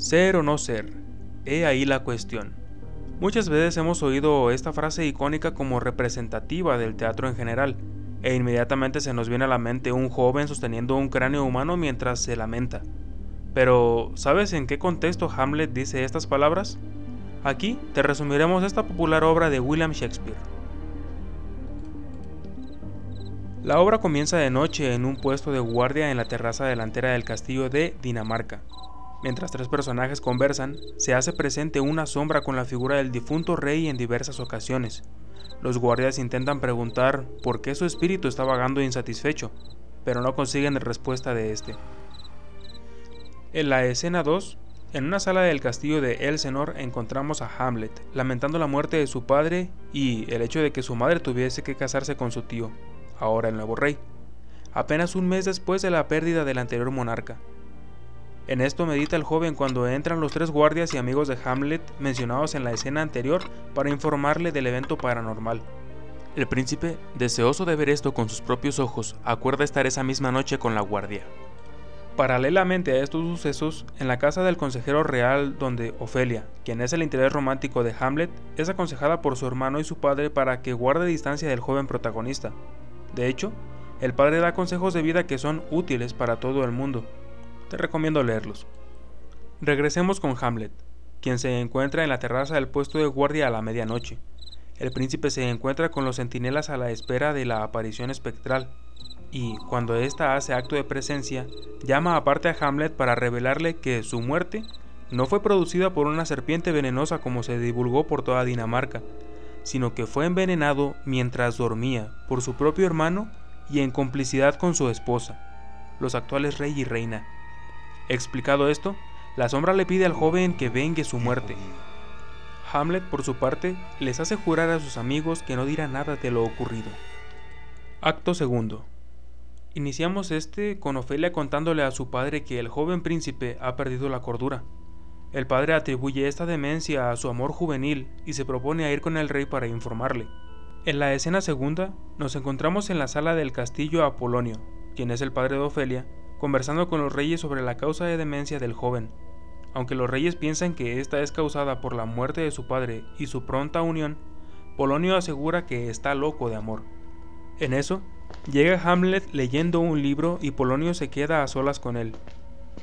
Ser o no ser, he ahí la cuestión. Muchas veces hemos oído esta frase icónica como representativa del teatro en general, e inmediatamente se nos viene a la mente un joven sosteniendo un cráneo humano mientras se lamenta. Pero, ¿sabes en qué contexto Hamlet dice estas palabras? Aquí te resumiremos esta popular obra de William Shakespeare. La obra comienza de noche en un puesto de guardia en la terraza delantera del castillo de Dinamarca. Mientras tres personajes conversan, se hace presente una sombra con la figura del difunto rey en diversas ocasiones. Los guardias intentan preguntar por qué su espíritu está vagando insatisfecho, pero no consiguen respuesta de este. En la escena 2, en una sala del castillo de Elsenor encontramos a Hamlet, lamentando la muerte de su padre y el hecho de que su madre tuviese que casarse con su tío, ahora el nuevo rey, apenas un mes después de la pérdida del anterior monarca. En esto medita el joven cuando entran los tres guardias y amigos de Hamlet mencionados en la escena anterior para informarle del evento paranormal. El príncipe, deseoso de ver esto con sus propios ojos, acuerda estar esa misma noche con la guardia. Paralelamente a estos sucesos, en la casa del consejero real donde Ofelia, quien es el interés romántico de Hamlet, es aconsejada por su hermano y su padre para que guarde distancia del joven protagonista. De hecho, el padre da consejos de vida que son útiles para todo el mundo, te recomiendo leerlos. Regresemos con Hamlet, quien se encuentra en la terraza del puesto de guardia a la medianoche. El príncipe se encuentra con los centinelas a la espera de la aparición espectral, y cuando ésta hace acto de presencia, llama aparte a Hamlet para revelarle que su muerte no fue producida por una serpiente venenosa como se divulgó por toda Dinamarca, sino que fue envenenado mientras dormía por su propio hermano y en complicidad con su esposa, los actuales rey y reina. Explicado esto, la sombra le pide al joven que vengue su muerte. Hamlet, por su parte, les hace jurar a sus amigos que no dirá nada de lo ocurrido. Acto segundo. Iniciamos este con Ofelia contándole a su padre que el joven príncipe ha perdido la cordura. El padre atribuye esta demencia a su amor juvenil y se propone a ir con el rey para informarle. En la escena segunda, nos encontramos en la sala del castillo Apolonio, quien es el padre de Ofelia, conversando con los reyes sobre la causa de demencia del joven. Aunque los reyes piensan que esta es causada por la muerte de su padre y su pronta unión, Polonio asegura que está loco de amor. En eso, llega Hamlet leyendo un libro y Polonio se queda a solas con él.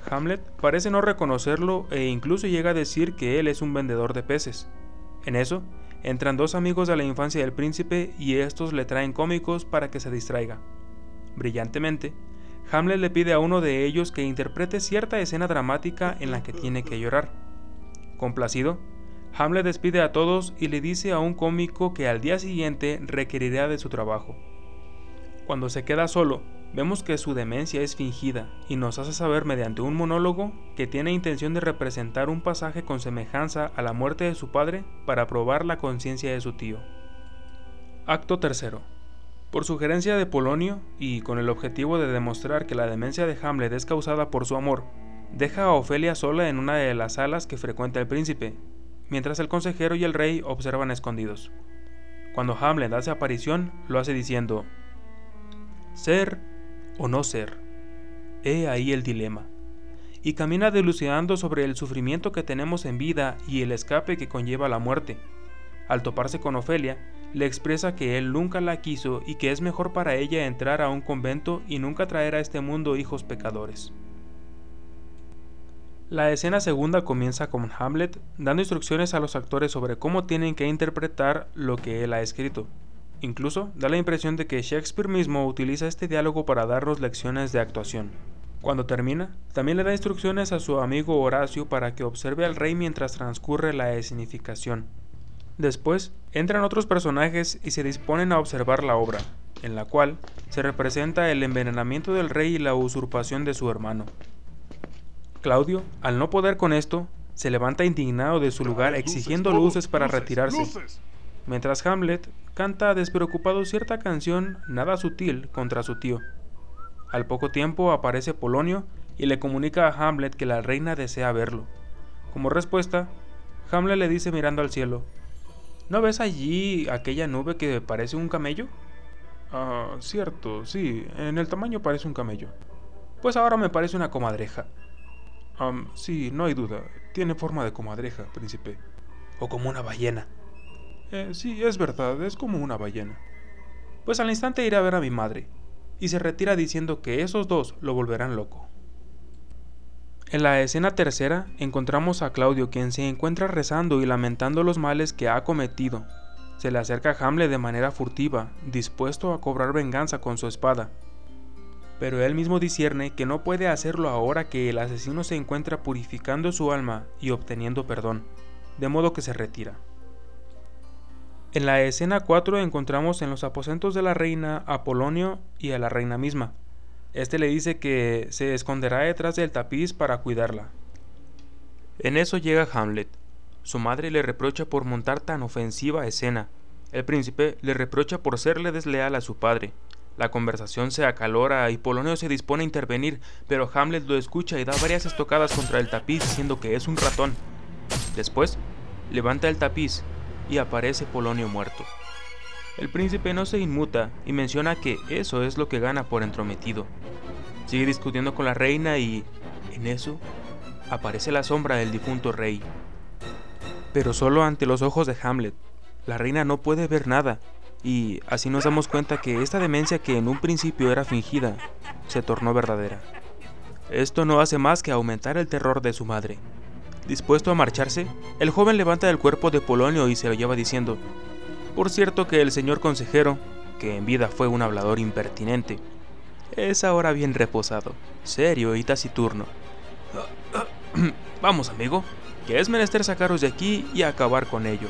Hamlet parece no reconocerlo e incluso llega a decir que él es un vendedor de peces. En eso, entran dos amigos de la infancia del príncipe y estos le traen cómicos para que se distraiga. Brillantemente, Hamlet le pide a uno de ellos que interprete cierta escena dramática en la que tiene que llorar. Complacido, Hamlet despide a todos y le dice a un cómico que al día siguiente requerirá de su trabajo. Cuando se queda solo, vemos que su demencia es fingida y nos hace saber mediante un monólogo que tiene intención de representar un pasaje con semejanza a la muerte de su padre para probar la conciencia de su tío. Acto tercero. Por sugerencia de Polonio, y con el objetivo de demostrar que la demencia de Hamlet es causada por su amor, deja a Ofelia sola en una de las salas que frecuenta el príncipe, mientras el consejero y el rey observan escondidos. Cuando Hamlet hace aparición, lo hace diciendo, ser o no ser. He ahí el dilema. Y camina delucidando sobre el sufrimiento que tenemos en vida y el escape que conlleva la muerte. Al toparse con Ofelia, le expresa que él nunca la quiso y que es mejor para ella entrar a un convento y nunca traer a este mundo hijos pecadores. La escena segunda comienza con Hamlet dando instrucciones a los actores sobre cómo tienen que interpretar lo que él ha escrito. Incluso da la impresión de que Shakespeare mismo utiliza este diálogo para darnos lecciones de actuación. Cuando termina, también le da instrucciones a su amigo Horacio para que observe al rey mientras transcurre la escenificación. Después, entran otros personajes y se disponen a observar la obra, en la cual se representa el envenenamiento del rey y la usurpación de su hermano. Claudio, al no poder con esto, se levanta indignado de su lugar exigiendo luces para retirarse, mientras Hamlet canta despreocupado cierta canción nada sutil contra su tío. Al poco tiempo aparece Polonio y le comunica a Hamlet que la reina desea verlo. Como respuesta, Hamlet le dice mirando al cielo, ¿No ves allí aquella nube que parece un camello? Ah, cierto, sí, en el tamaño parece un camello. Pues ahora me parece una comadreja. sí, no hay duda, tiene forma de comadreja, príncipe. O como una ballena. Eh, sí, es verdad, es como una ballena. Pues al instante iré a ver a mi madre, y se retira diciendo que esos dos lo volverán loco. En la escena tercera encontramos a Claudio quien se encuentra rezando y lamentando los males que ha cometido. Se le acerca a Hamlet de manera furtiva, dispuesto a cobrar venganza con su espada. Pero él mismo discierne que no puede hacerlo ahora que el asesino se encuentra purificando su alma y obteniendo perdón, de modo que se retira. En la escena 4 encontramos en los aposentos de la reina a Polonio y a la reina misma. Este le dice que se esconderá detrás del tapiz para cuidarla. En eso llega Hamlet. Su madre le reprocha por montar tan ofensiva escena. El príncipe le reprocha por serle desleal a su padre. La conversación se acalora y Polonio se dispone a intervenir, pero Hamlet lo escucha y da varias estocadas contra el tapiz diciendo que es un ratón. Después, levanta el tapiz y aparece Polonio muerto. El príncipe no se inmuta y menciona que eso es lo que gana por entrometido. Sigue discutiendo con la reina y, en eso, aparece la sombra del difunto rey. Pero solo ante los ojos de Hamlet. La reina no puede ver nada, y así nos damos cuenta que esta demencia que en un principio era fingida, se tornó verdadera. Esto no hace más que aumentar el terror de su madre. Dispuesto a marcharse, el joven levanta el cuerpo de Polonio y se lo lleva diciendo, por cierto que el señor consejero, que en vida fue un hablador impertinente, es ahora bien reposado, serio y taciturno. Vamos, amigo, que es menester sacaros de aquí y acabar con ello.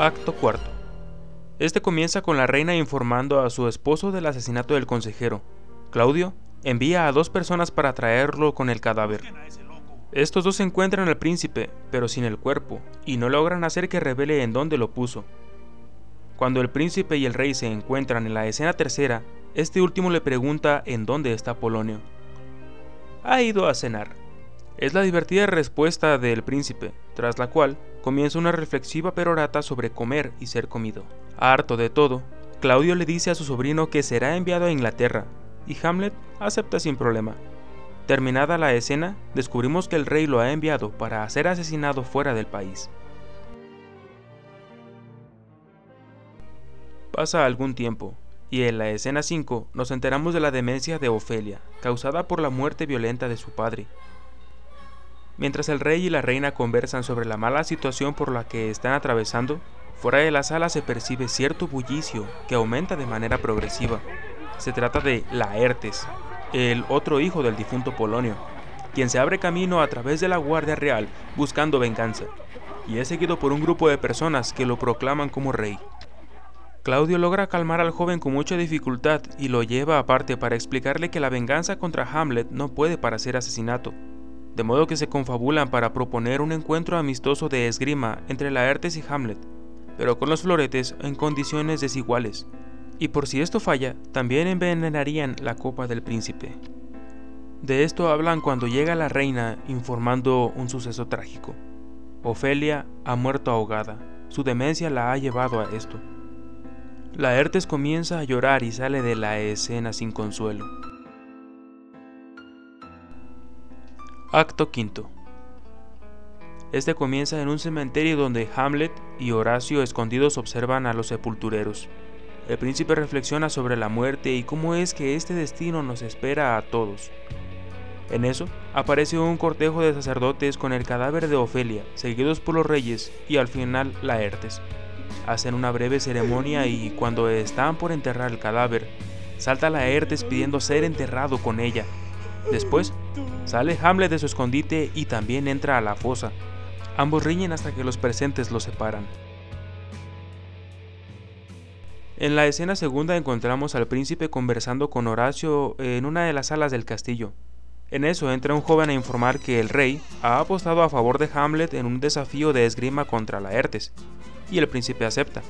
Acto cuarto. Este comienza con la reina informando a su esposo del asesinato del consejero. Claudio envía a dos personas para traerlo con el cadáver. Estos dos encuentran al príncipe, pero sin el cuerpo, y no logran hacer que revele en dónde lo puso. Cuando el príncipe y el rey se encuentran en la escena tercera, este último le pregunta en dónde está Polonio. Ha ido a cenar. Es la divertida respuesta del príncipe, tras la cual comienza una reflexiva perorata sobre comer y ser comido. Harto de todo, Claudio le dice a su sobrino que será enviado a Inglaterra, y Hamlet acepta sin problema. Terminada la escena, descubrimos que el rey lo ha enviado para ser asesinado fuera del país. Pasa algún tiempo, y en la escena 5 nos enteramos de la demencia de Ofelia, causada por la muerte violenta de su padre. Mientras el rey y la reina conversan sobre la mala situación por la que están atravesando, fuera de la sala se percibe cierto bullicio que aumenta de manera progresiva. Se trata de Laertes, el otro hijo del difunto Polonio, quien se abre camino a través de la Guardia Real buscando venganza, y es seguido por un grupo de personas que lo proclaman como rey. Claudio logra calmar al joven con mucha dificultad y lo lleva aparte para explicarle que la venganza contra Hamlet no puede parecer asesinato, de modo que se confabulan para proponer un encuentro amistoso de esgrima entre Laertes y Hamlet, pero con los floretes en condiciones desiguales, y por si esto falla, también envenenarían la copa del príncipe. De esto hablan cuando llega la reina informando un suceso trágico. Ofelia ha muerto ahogada, su demencia la ha llevado a esto. Laertes comienza a llorar y sale de la escena sin consuelo. Acto quinto. Este comienza en un cementerio donde Hamlet y Horacio escondidos observan a los sepultureros. El príncipe reflexiona sobre la muerte y cómo es que este destino nos espera a todos. En eso, aparece un cortejo de sacerdotes con el cadáver de Ofelia, seguidos por los reyes y al final Laertes. Hacen una breve ceremonia y cuando están por enterrar el cadáver, salta Laertes pidiendo ser enterrado con ella. Después, sale Hamlet de su escondite y también entra a la fosa. Ambos riñen hasta que los presentes los separan. En la escena segunda encontramos al príncipe conversando con Horacio en una de las salas del castillo. En eso entra un joven a informar que el rey ha apostado a favor de Hamlet en un desafío de esgrima contra Laertes, y el príncipe acepta.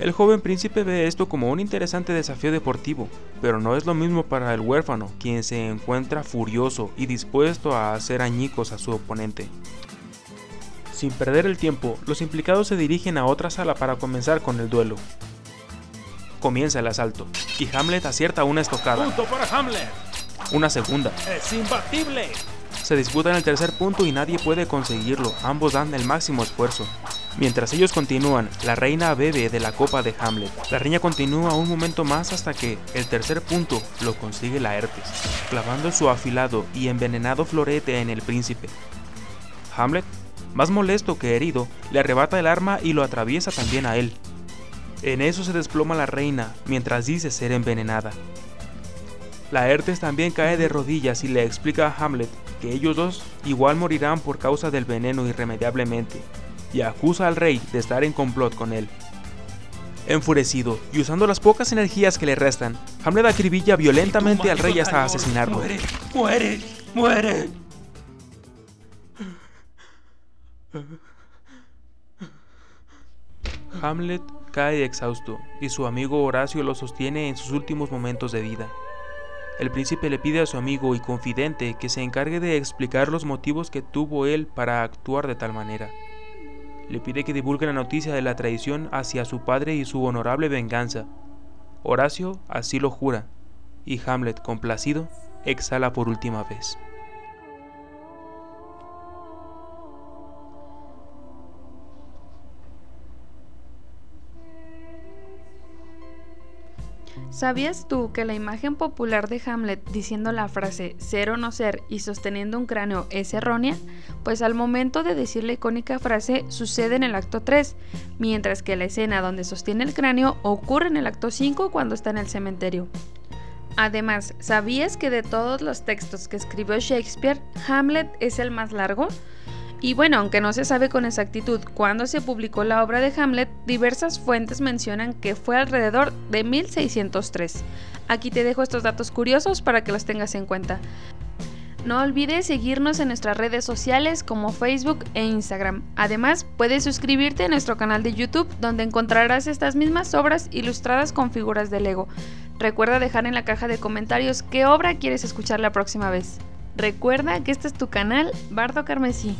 El joven príncipe ve esto como un interesante desafío deportivo, pero no es lo mismo para el huérfano, quien se encuentra furioso y dispuesto a hacer añicos a su oponente. Sin perder el tiempo, los implicados se dirigen a otra sala para comenzar con el duelo comienza el asalto y Hamlet acierta una estocada. ¡Punto para Hamlet! Una segunda. ¡Es imbatible! se disputan el tercer punto y nadie puede conseguirlo, ambos dan el máximo esfuerzo. Mientras ellos continúan, la reina bebe de la copa de Hamlet. La riña continúa un momento más hasta que el tercer punto lo consigue Laertes, clavando su afilado y envenenado florete en el príncipe. Hamlet, más molesto que herido, le arrebata el arma y lo atraviesa también a él. En eso se desploma la reina, mientras dice ser envenenada. Laertes también cae de rodillas y le explica a Hamlet que ellos dos igual morirán por causa del veneno irremediablemente, y acusa al rey de estar en complot con él. Enfurecido y usando las pocas energías que le restan, Hamlet acribilla violentamente al rey hasta asesinarlo. ¡Muere! ¡Muere! ¡Muere! Hamlet cae exhausto y su amigo Horacio lo sostiene en sus últimos momentos de vida. El príncipe le pide a su amigo y confidente que se encargue de explicar los motivos que tuvo él para actuar de tal manera. Le pide que divulgue la noticia de la traición hacia su padre y su honorable venganza. Horacio así lo jura, y Hamlet, complacido, exhala por última vez. ¿Sabías tú que la imagen popular de Hamlet diciendo la frase ser o no ser y sosteniendo un cráneo es errónea? Pues al momento de decir la icónica frase sucede en el acto 3, mientras que la escena donde sostiene el cráneo ocurre en el acto 5 cuando está en el cementerio. Además, ¿sabías que de todos los textos que escribió Shakespeare, Hamlet es el más largo? Y bueno, aunque no se sabe con exactitud cuándo se publicó la obra de Hamlet, diversas fuentes mencionan que fue alrededor de 1603. Aquí te dejo estos datos curiosos para que los tengas en cuenta. No olvides seguirnos en nuestras redes sociales como Facebook e Instagram. Además, puedes suscribirte a nuestro canal de YouTube donde encontrarás estas mismas obras ilustradas con figuras de Lego. Recuerda dejar en la caja de comentarios qué obra quieres escuchar la próxima vez. Recuerda que este es tu canal Bardo Carmesí.